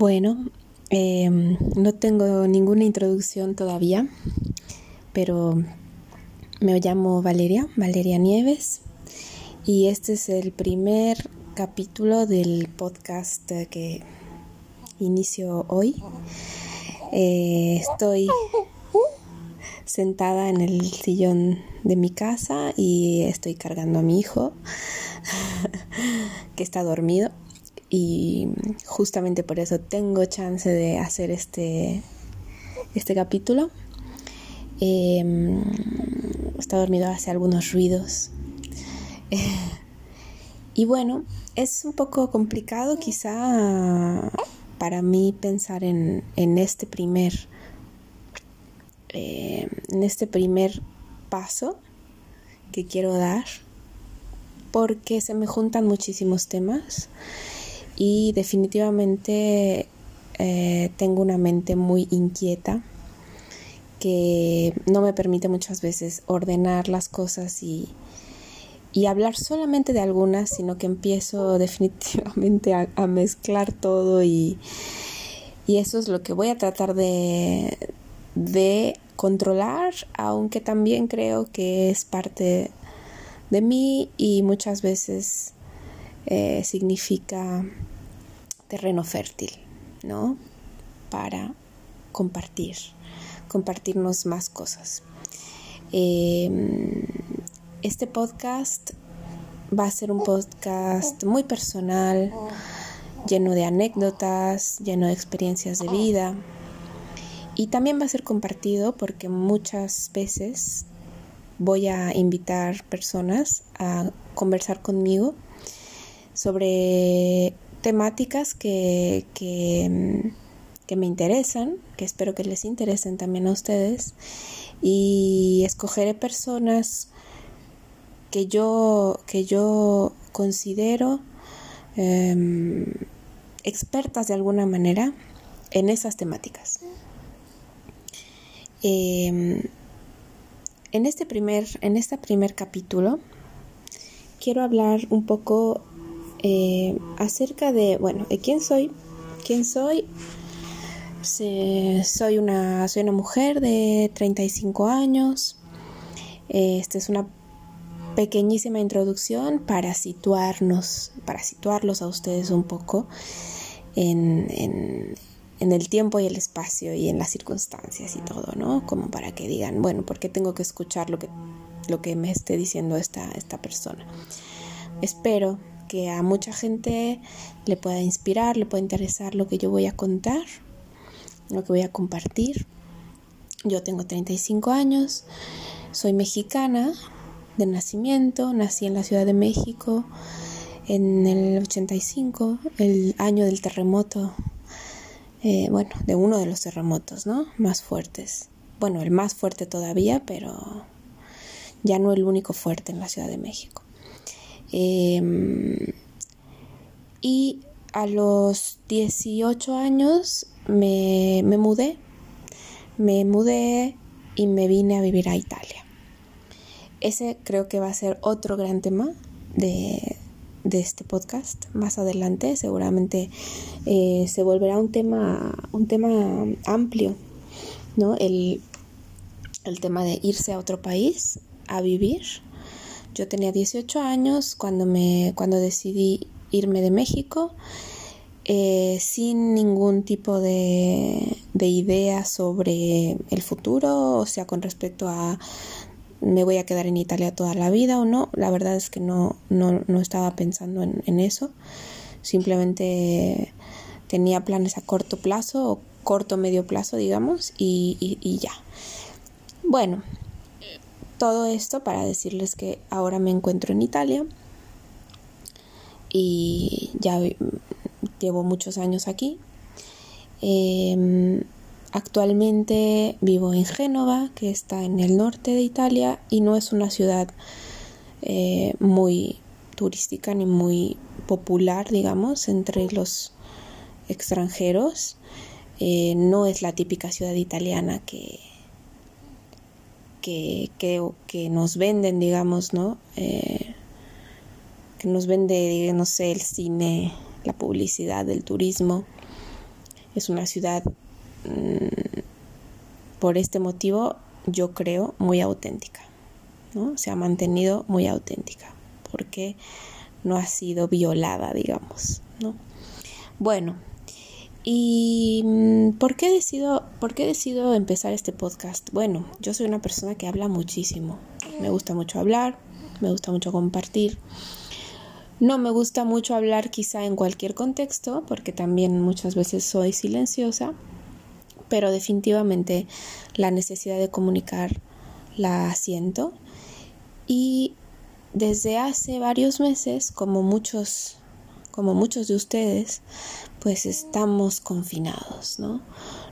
Bueno, em, no tengo ninguna introducción todavía, pero me llamo Valeria, Valeria Nieves, y este es el primer capítulo del podcast que inicio hoy. Eh, estoy sentada en el sillón de mi casa y estoy cargando a mi hijo que está dormido y justamente por eso tengo chance de hacer este, este capítulo. Em, está dormido, hace algunos ruidos. y bueno, es un poco complicado quizá para mí pensar en, en este primer eh, en este primer paso que quiero dar porque se me juntan muchísimos temas y definitivamente eh, tengo una mente muy inquieta que no me permite muchas veces ordenar las cosas y, y hablar solamente de algunas, sino que empiezo definitivamente a, mezclar todo y, y, eso es lo que voy a tratar de, de controlar, aunque también creo que es parte de mí y muchas veces eh, significa terreno fértil, ¿no? Para compartir, compartirnos más cosas. Em, este podcast va a ser un podcast muy personal, lleno de anécdotas, lleno de experiencias de vida. Y también va a ser compartido porque muchas veces voy a invitar personas a conversar conmigo sobre temáticas que, que, me interesan, que espero que les interesen también a ustedes, y escogeré personas que yo, que yo considero em, expertas de alguna manera en esas temáticas. Em, en este primer, en este primer capítulo quiero hablar un poco eh, acerca de, bueno, de quién soy. ¿Quién soy? soy, una, soy una mujer de 35 años. Esta es una pequeñísima introducción para situarnos, para situarlos a ustedes un poco en, en, en, el tiempo y el espacio y en las circunstancias y todo, ¿no? Como para que digan, bueno, ¿por qué tengo que escuchar lo que, lo que me esté diciendo esta, esta persona? Espero que a mucha gente le pueda inspirar, le pueda interesar lo que yo voy a contar, lo que voy a compartir. Yo tengo 35 años, soy mexicana de nacimiento, nací en la Ciudad de México en el 85, el año del terremoto, eh, bueno, de uno de los terremotos, ¿no? Más fuertes. Bueno, el más fuerte todavía, pero ya no el único fuerte en la Ciudad de México. Em, y a los 18 años me, mudé, me mudé y me vine a vivir a Italia. Ese creo que va a ser otro gran tema de, este podcast más adelante. Seguramente eh, se volverá un tema, un tema amplio, ¿no? El, el tema de irse a otro país a vivir yo tenía 18 años cuando, me, cuando decidí irme de México eh, sin ningún tipo de, de idea sobre el futuro, o sea, con respecto a me voy a quedar en Italia toda la vida o no. La verdad es que no, no, no estaba pensando en, eso. Simplemente tenía planes a corto plazo o corto medio plazo, digamos, y, y ya. Bueno, todo esto para decirles que ahora me encuentro en Italia y ya llevo muchos años aquí. Em, actualmente vivo en Génova, que está en el norte de Italia y no es una ciudad eh, muy turística ni muy popular, digamos, entre los extranjeros. Eh, no es la típica ciudad italiana que que, que, nos venden, digamos, ¿no? Eh, que nos vende, no sé, el cine, la publicidad, el turismo. Es una ciudad, mm, por este motivo, yo creo, muy auténtica. ¿no? Se ha mantenido muy auténtica porque no ha sido violada, digamos. ¿no? Bueno, ¿y mm, por qué, decido, por qué decido empezar este podcast? Bueno, yo soy una persona que habla muchísimo. Me gusta mucho hablar, me gusta mucho compartir. No me gusta mucho hablar quizá en cualquier contexto, porque también muchas veces soy silenciosa, pero definitivamente la necesidad de comunicar la siento. Y desde hace varios meses, como muchos, como muchos de ustedes, pues estamos confinados, ¿no?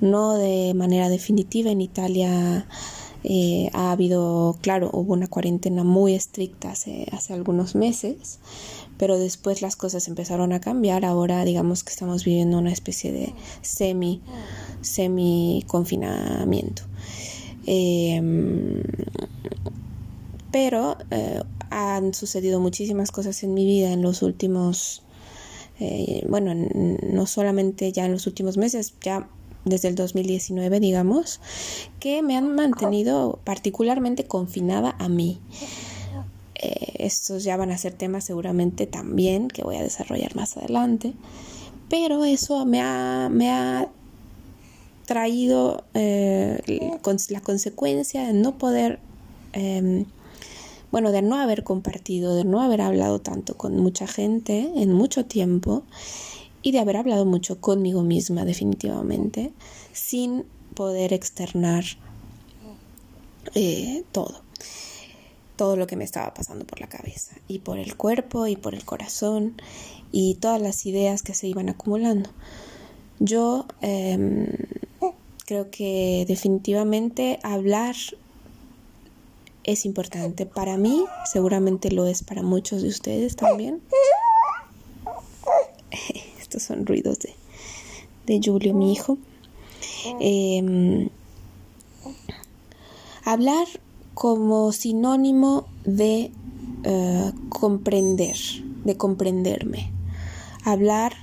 No de manera definitiva en Italia eh, ha habido, claro, hubo una cuarentena muy estricta hace, hace algunos meses, pero después las cosas empezaron a cambiar. Ahora digamos que estamos viviendo una especie de semi, semi confinamiento. Em, pero eh, han sucedido muchísimas cosas en mi vida en los últimos, eh, bueno, no solamente ya en los últimos meses, ya desde el 2019, digamos, que me han mantenido particularmente confinada a mí. Eh, estos ya van a ser temas seguramente también que voy a desarrollar más adelante, pero eso me ha, me ha traído eh, la consecuencia de no poder, em, bueno, de no haber compartido, de no haber hablado tanto con mucha gente en mucho tiempo y de haber hablado mucho conmigo misma definitivamente, sin poder externar eh, todo, todo lo que me estaba pasando por la cabeza, y por el cuerpo, y por el corazón, y todas las ideas que se iban acumulando. Yo em, creo que definitivamente hablar es importante. Para mí, seguramente lo es para muchos de ustedes también estos son ruidos de, de Julio, mi hijo. Em, hablar como sinónimo de eh, comprender, de comprenderme. Hablar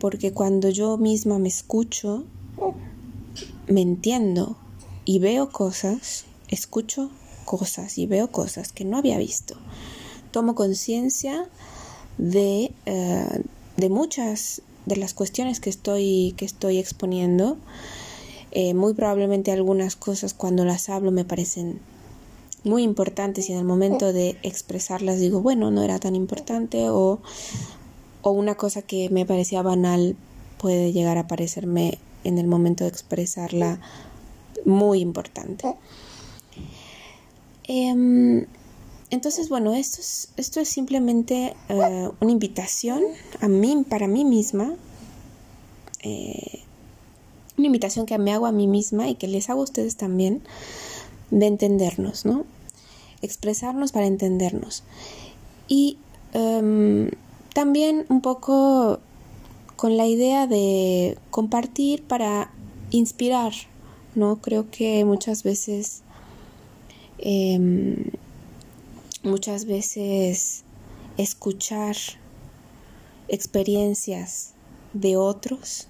porque cuando yo misma me escucho, me entiendo y veo cosas, escucho cosas y veo cosas que no había visto. Tomo conciencia de, eh, de muchas de las cuestiones que estoy, que estoy exponiendo. Eh, muy probablemente algunas cosas cuando las hablo me parecen muy importantes y en el momento de expresarlas digo, bueno, no era tan importante o, o una cosa que me parecía banal puede llegar a parecerme en el momento de expresarla muy importante. Em, entonces, bueno, esto es, esto es simplemente eh, una invitación a mí, para mí misma, eh, una invitación que me hago a mí misma y que les hago a ustedes también, de entendernos, ¿no? Expresarnos para entendernos. Y em, también un poco con la idea de compartir para inspirar, ¿no? Creo que muchas veces em, muchas veces escuchar experiencias de otros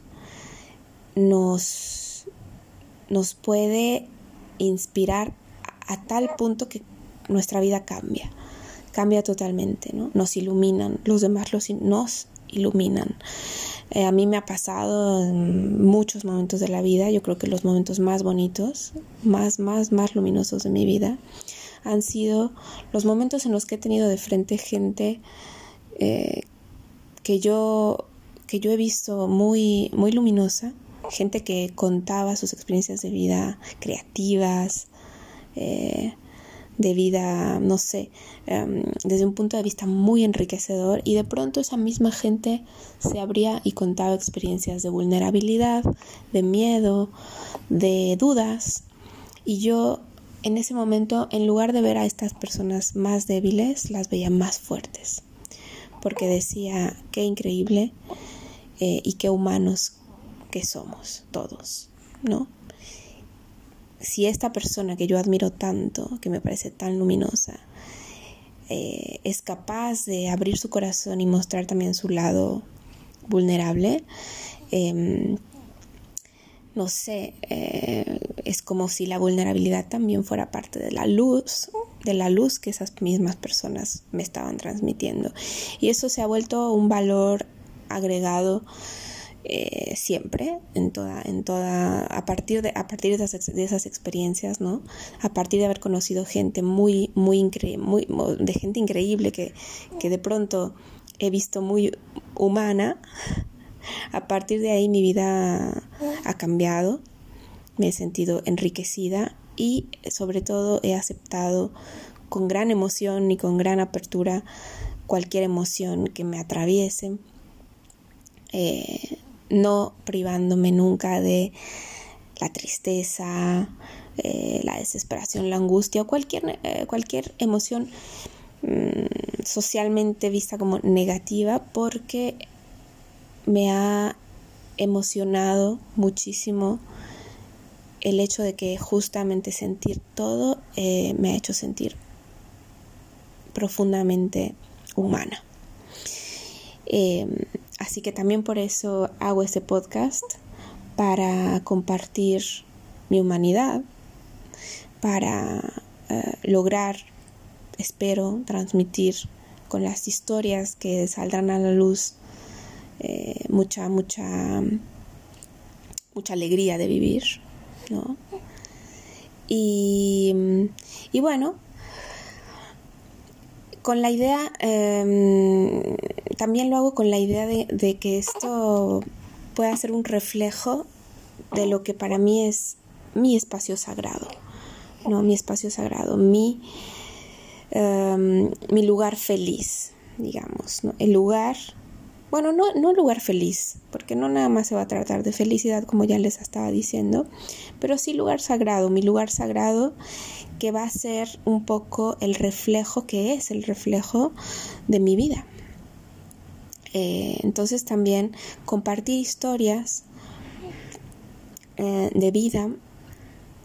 nos, nos puede inspirar a, tal punto que nuestra vida cambia, cambia totalmente, ¿no? Nos iluminan, los demás los, nos iluminan. Eh, a mí me ha pasado en muchos momentos de la vida, yo creo que los momentos más bonitos, más, más, más luminosos de mi vida, han sido los momentos en los que he tenido de frente gente eh, que yo que yo he visto muy muy luminosa gente que contaba sus experiencias de vida creativas eh, de vida no sé em, desde un punto de vista muy enriquecedor y de pronto esa misma gente se abría y contaba experiencias de vulnerabilidad de miedo de dudas y yo en ese momento, en lugar de ver a estas personas más débiles, las veía más fuertes, porque decía, qué increíble eh, y qué humanos que somos todos, ¿no? Si esta persona que yo admiro tanto, que me parece tan luminosa, eh, es capaz de abrir su corazón y mostrar también su lado vulnerable, em, no sé, eh, es como si la vulnerabilidad también fuera parte de la luz, de la luz que esas mismas personas me estaban transmitiendo. Y eso se ha vuelto un valor agregado eh, siempre, en toda, en toda, a partir de, a partir de esas, de esas experiencias, ¿no? A partir de haber conocido gente muy, muy increíble, muy, de gente increíble que, que de pronto he visto muy humana, a partir de ahí mi vida ha cambiado, me he sentido enriquecida y sobre todo he aceptado con gran emoción y con gran apertura cualquier emoción que me atraviese. Eh, no privándome nunca de la tristeza, eh, la desesperación, la angustia o cualquier, eh, cualquier emoción mm, socialmente vista como negativa porque me ha emocionado muchísimo el hecho de que justamente sentir todo eh, me ha hecho sentir profundamente humana. Así que también por eso hago este podcast, para compartir mi humanidad, para eh, lograr, espero, transmitir con las historias que saldrán a la luz eh, mucha, mucha, mucha alegría de vivir, ¿no? Y, y bueno, con la idea, em, también lo hago con la idea de, que esto pueda ser un reflejo de lo que para mí es mi espacio sagrado, ¿no? Mi espacio sagrado, mi, em, mi lugar feliz, digamos, ¿no? El lugar, bueno, no, no lugar feliz, porque no nada más se va a tratar de felicidad, como ya les estaba diciendo, pero sí lugar sagrado, mi lugar sagrado que va a ser un poco el reflejo que es el reflejo de mi vida. Eh, entonces también compartir historias eh, de vida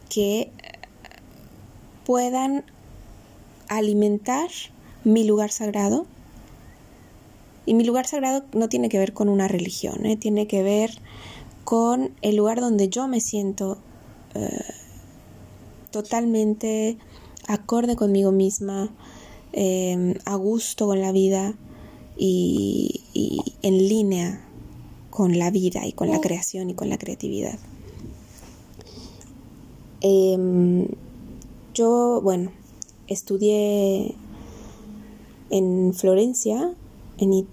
que puedan alimentar mi lugar sagrado. Y mi lugar sagrado no tiene que ver con una religión, ¿eh? tiene que ver con el lugar donde yo me siento totalmente acorde conmigo misma, a gusto con la vida y, en línea con la vida y con la creación y con la creatividad. Em, yo, bueno, estudié en Florencia, en,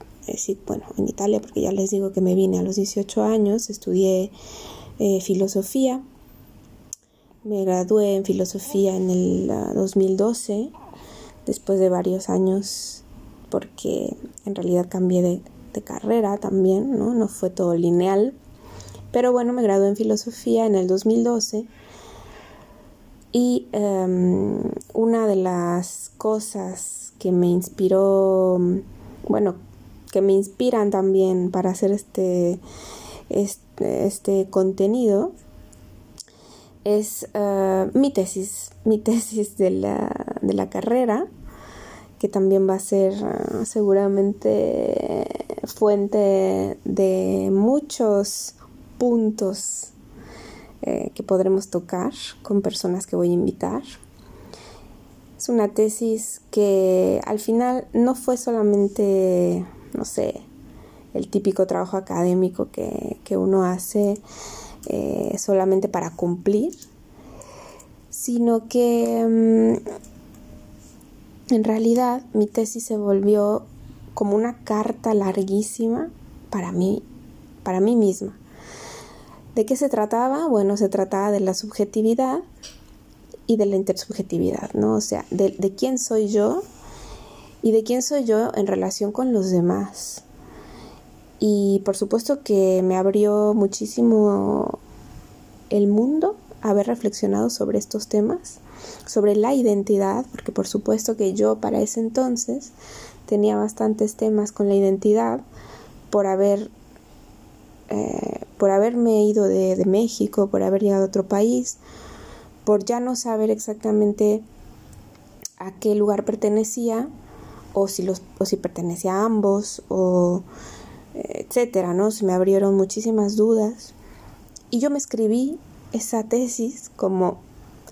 bueno, en Italia, porque ya les digo que me vine a los 18 años, estudié eh, filosofía me gradué en filosofía en el 2012, después de varios años, porque en realidad cambié de, carrera también, ¿no? No fue todo lineal. Pero bueno, me gradué en filosofía en el 2012. Y em, una de las cosas que me inspiró, bueno, que me inspiran también para hacer este, este, este contenido, es eh, mi tesis, mi tesis de la, de la, carrera, que también va a ser eh, seguramente fuente de muchos puntos eh, que podremos tocar con personas que voy a invitar. Es una tesis que al final no fue solamente, no sé, el típico trabajo académico que, que uno hace eh, solamente para cumplir, sino que mm, en realidad mi tesis se volvió como una carta larguísima para mí, para mí misma. ¿De qué se trataba? Bueno, se trataba de la subjetividad y de la intersubjetividad, ¿no? O sea, de, de quién soy yo y de quién soy yo en relación con los demás. Y por supuesto que me abrió muchísimo el mundo haber reflexionado sobre estos temas, sobre la identidad, porque por supuesto que yo para ese entonces tenía bastantes temas con la identidad por haber eh, por haberme ido de, de, México, por haber llegado a otro país, por ya no saber exactamente a qué lugar pertenecía o si los o si pertenecía a ambos o etcétera, ¿no? Se me abrieron muchísimas dudas y yo me escribí esa tesis como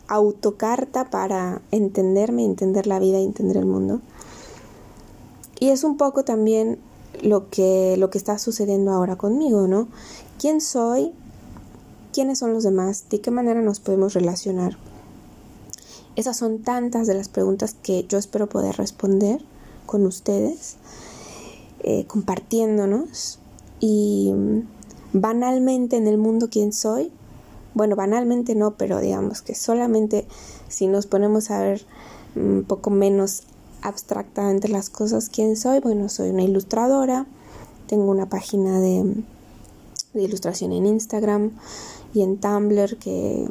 autocarta para entenderme, entender la vida entender el mundo. Y es un poco también lo que, lo que está sucediendo ahora conmigo, ¿no? ¿Quién soy? ¿Quiénes son los demás? ¿De qué manera nos podemos relacionar? Esas son tantas de las preguntas que yo espero poder responder con ustedes, eh, compartiéndonos. Y banalmente en el mundo, ¿quién soy? Bueno, banalmente no, pero digamos que solamente si nos ponemos a ver un poco menos abstractamente las cosas, ¿quién soy? Bueno, soy una ilustradora, tengo una página de, ilustración en Instagram y en Tumblr que,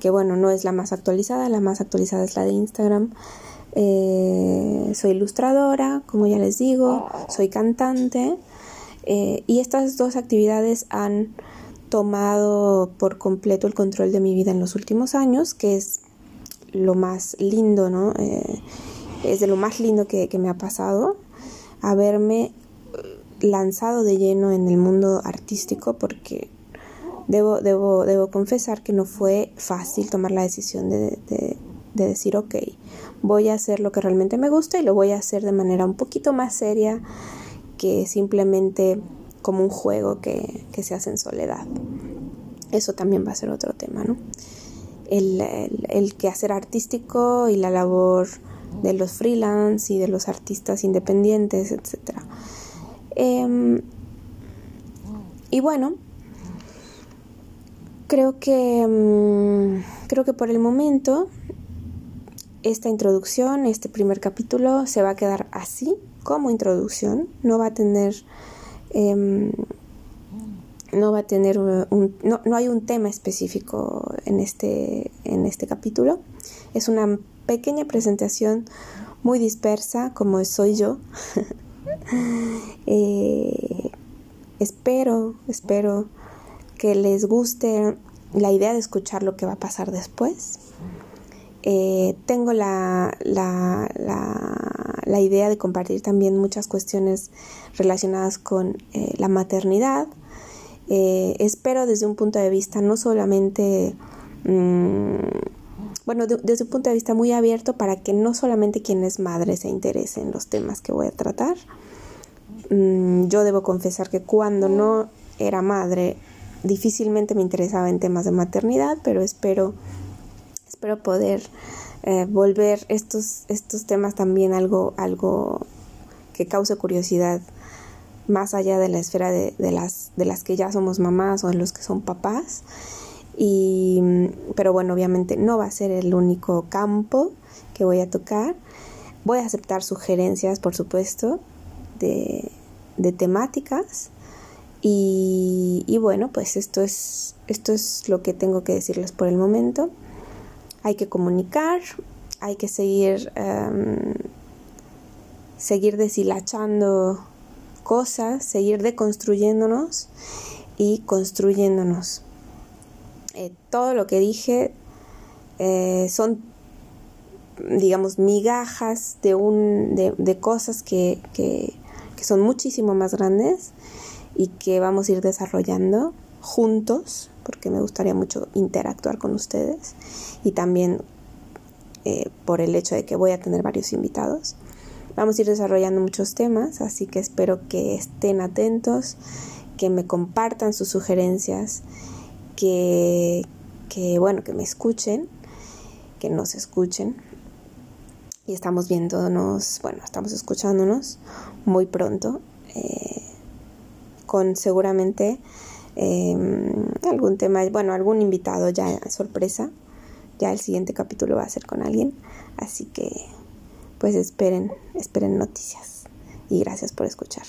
que, bueno, no es la más actualizada, la más actualizada es la de Instagram. Eh, soy ilustradora, como ya les digo, soy cantante eh, y estas dos actividades han tomado por completo el control de mi vida en los últimos años, que es lo más lindo, ¿no? Eh, es de lo más lindo que, me ha pasado, haberme lanzado de lleno en el mundo artístico porque debo, debo, debo confesar que no fue fácil tomar la decisión de, de, decir, ok, voy a hacer lo que realmente me gusta y lo voy a hacer de manera un poquito más seria que simplemente como un juego que, se hace en soledad. Eso también va a ser otro tema, ¿no? El, el, el quehacer artístico y la labor de los freelance y de los artistas independientes, etc. Em, y bueno, creo que, em, creo que por el momento esta introducción, este primer capítulo se va a quedar así como introducción, no va a tener... Em, no va a tener un, no, no, hay un tema específico en este, en este capítulo. Es una pequeña presentación muy dispersa como soy yo. Eh, espero, espero que les guste la idea de escuchar lo que va a pasar después. Eh, tengo la, la, la, idea de compartir también muchas cuestiones relacionadas con eh, la maternidad. espero desde un punto de vista no solamente mm, bueno, desde un punto de vista muy abierto para que no solamente quien es madre se interese en los temas que voy a tratar. Mm, yo debo confesar que cuando no era madre difícilmente me interesaba en temas de maternidad, pero espero, espero poder eh, volver estos, estos temas también algo, algo que cause curiosidad más allá de la esfera de, de, las, de las que ya somos mamás o de los que son papás. Y, pero bueno, obviamente no va a ser el único campo que voy a tocar. Voy a aceptar sugerencias, por supuesto, de, de temáticas. Y, y, bueno, pues esto es, esto es lo que tengo que decirles por el momento. Hay que comunicar, hay que seguir, um, seguir deshilachando cosas, seguir deconstruyéndonos y construyéndonos. Eh, todo lo que dije eh, son, digamos, migajas de, un, de, cosas que, que, son muchísimo más grandes y que vamos a ir desarrollando juntos, porque me gustaría mucho interactuar con ustedes y también eh, por el hecho de que voy a tener varios invitados. Vamos a ir desarrollando muchos temas, así que espero que estén atentos, que me compartan sus sugerencias que, bueno, que me escuchen, que nos escuchen. Y estamos viéndonos, bueno, estamos escuchándonos muy pronto, eh, con seguramente em, algún tema, bueno, algún invitado ya sorpresa. Ya el siguiente capítulo va a ser con alguien. Así que, pues esperen, esperen noticias. Y gracias por escuchar.